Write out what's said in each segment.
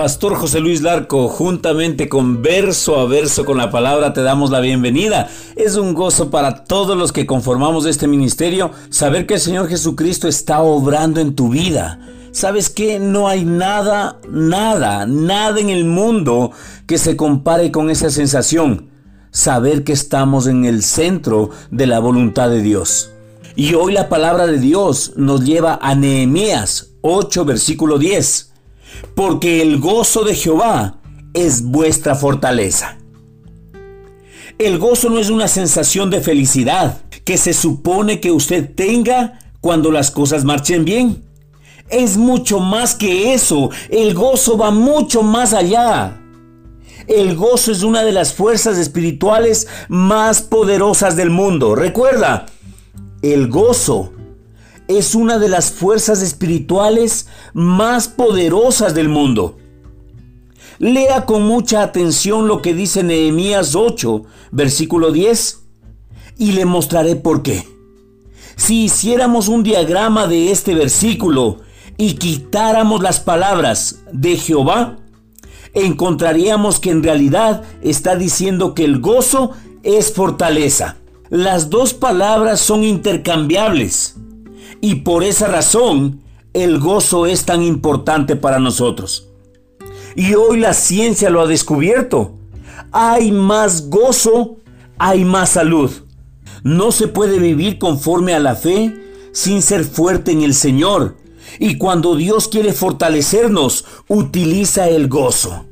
Pastor José Luis Larco, juntamente con verso a verso con la palabra, te damos la bienvenida. Es un gozo para todos los que conformamos este ministerio saber que el Señor Jesucristo está obrando en tu vida. ¿Sabes que No hay nada, nada, nada en el mundo que se compare con esa sensación. Saber que estamos en el centro de la voluntad de Dios. Y hoy la palabra de Dios nos lleva a Nehemías 8, versículo 10 porque el gozo de Jehová es vuestra fortaleza. El gozo no es una sensación de felicidad que se supone que usted tenga cuando las cosas marchen bien. Es mucho más que eso. El gozo va mucho más allá. El gozo es una de las fuerzas espirituales más poderosas del mundo. Recuerda, el gozo es una de las fuerzas espirituales más poderosas del mundo. Lea con mucha atención lo que dice Nehemías 8, versículo 10, y le mostraré por qué. Si hiciéramos un diagrama de este versículo y quitáramos las palabras de Jehová, encontraríamos que en realidad está diciendo que el gozo es fortaleza. Las dos palabras son intercambiables. Y por esa razón, el gozo es tan importante para nosotros. Y hoy la ciencia lo ha descubierto. Hay más gozo, hay más salud. No se puede vivir conforme a la fe sin ser fuerte en el Señor. Y cuando Dios quiere fortalecernos, utiliza el gozo.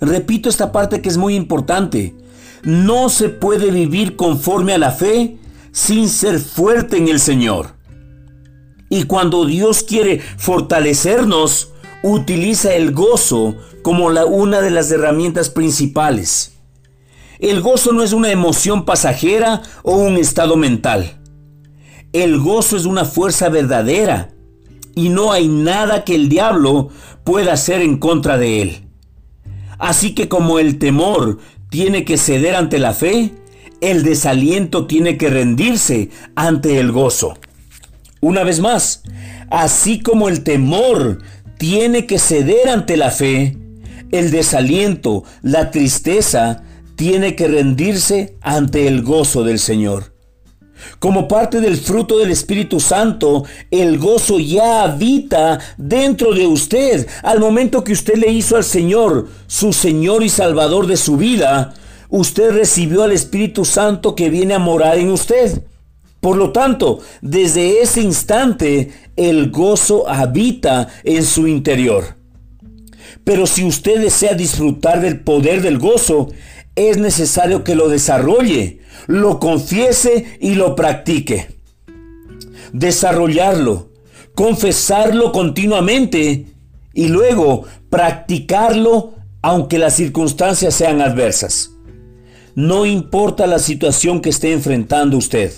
Repito esta parte que es muy importante. No se puede vivir conforme a la fe sin ser fuerte en el Señor. Y cuando Dios quiere fortalecernos, utiliza el gozo como la, una de las herramientas principales. El gozo no es una emoción pasajera o un estado mental. El gozo es una fuerza verdadera y no hay nada que el diablo pueda hacer en contra de él. Así que como el temor tiene que ceder ante la fe, el desaliento tiene que rendirse ante el gozo. Una vez más, así como el temor tiene que ceder ante la fe, el desaliento, la tristeza, tiene que rendirse ante el gozo del Señor. Como parte del fruto del Espíritu Santo, el gozo ya habita dentro de usted. Al momento que usted le hizo al Señor su Señor y Salvador de su vida, usted recibió al Espíritu Santo que viene a morar en usted. Por lo tanto, desde ese instante el gozo habita en su interior. Pero si usted desea disfrutar del poder del gozo, es necesario que lo desarrolle, lo confiese y lo practique. Desarrollarlo, confesarlo continuamente y luego practicarlo aunque las circunstancias sean adversas. No importa la situación que esté enfrentando usted.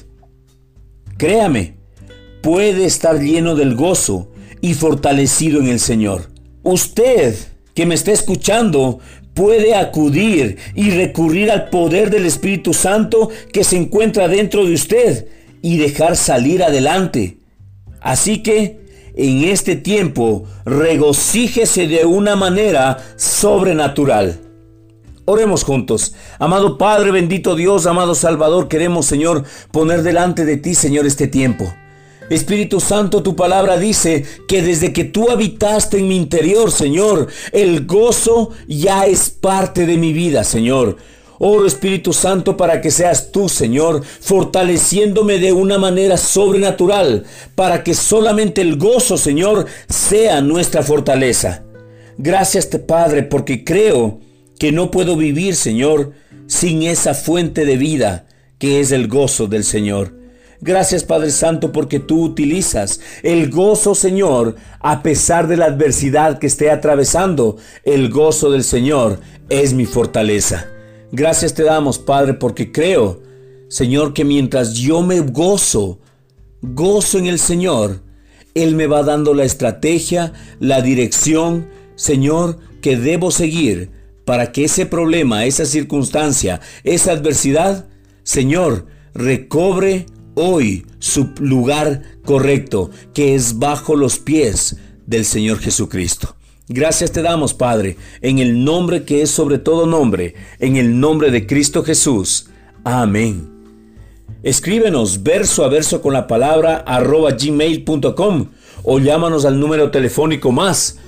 Créame, puede estar lleno del gozo y fortalecido en el Señor. Usted que me está escuchando puede acudir y recurrir al poder del Espíritu Santo que se encuentra dentro de usted y dejar salir adelante. Así que en este tiempo regocíjese de una manera sobrenatural. Oremos juntos. Amado Padre, bendito Dios, amado Salvador, queremos, Señor, poner delante de ti, Señor, este tiempo. Espíritu Santo, tu palabra dice que desde que tú habitaste en mi interior, Señor, el gozo ya es parte de mi vida, Señor. Oro Espíritu Santo para que seas tú, Señor, fortaleciéndome de una manera sobrenatural, para que solamente el gozo, Señor, sea nuestra fortaleza. Gracias, Padre, porque creo que no puedo vivir, Señor, sin esa fuente de vida que es el gozo del Señor. Gracias Padre Santo porque tú utilizas el gozo Señor a pesar de la adversidad que esté atravesando. El gozo del Señor es mi fortaleza. Gracias te damos Padre porque creo Señor que mientras yo me gozo, gozo en el Señor, Él me va dando la estrategia, la dirección, Señor, que debo seguir para que ese problema, esa circunstancia, esa adversidad, Señor, recobre hoy su lugar correcto, que es bajo los pies del Señor Jesucristo. Gracias te damos, Padre, en el nombre que es sobre todo nombre, en el nombre de Cristo Jesús. Amén. Escríbenos verso a verso con la palabra arroba gmail.com o llámanos al número telefónico más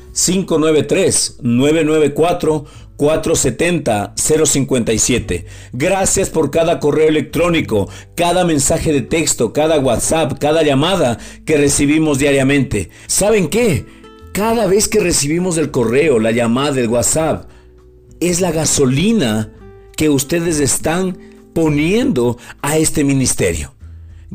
593-994-470-057. Gracias por cada correo electrónico, cada mensaje de texto, cada WhatsApp, cada llamada que recibimos diariamente. ¿Saben qué? Cada vez que recibimos el correo, la llamada, el WhatsApp, es la gasolina que ustedes están poniendo a este ministerio.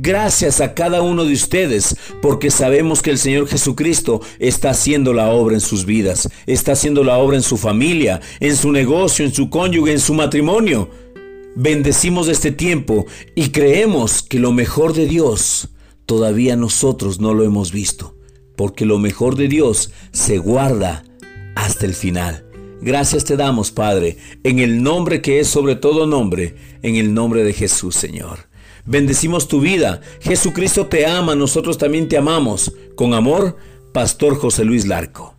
Gracias a cada uno de ustedes, porque sabemos que el Señor Jesucristo está haciendo la obra en sus vidas, está haciendo la obra en su familia, en su negocio, en su cónyuge, en su matrimonio. Bendecimos este tiempo y creemos que lo mejor de Dios todavía nosotros no lo hemos visto, porque lo mejor de Dios se guarda hasta el final. Gracias te damos, Padre, en el nombre que es sobre todo nombre, en el nombre de Jesús, Señor. Bendecimos tu vida. Jesucristo te ama, nosotros también te amamos. Con amor, Pastor José Luis Larco.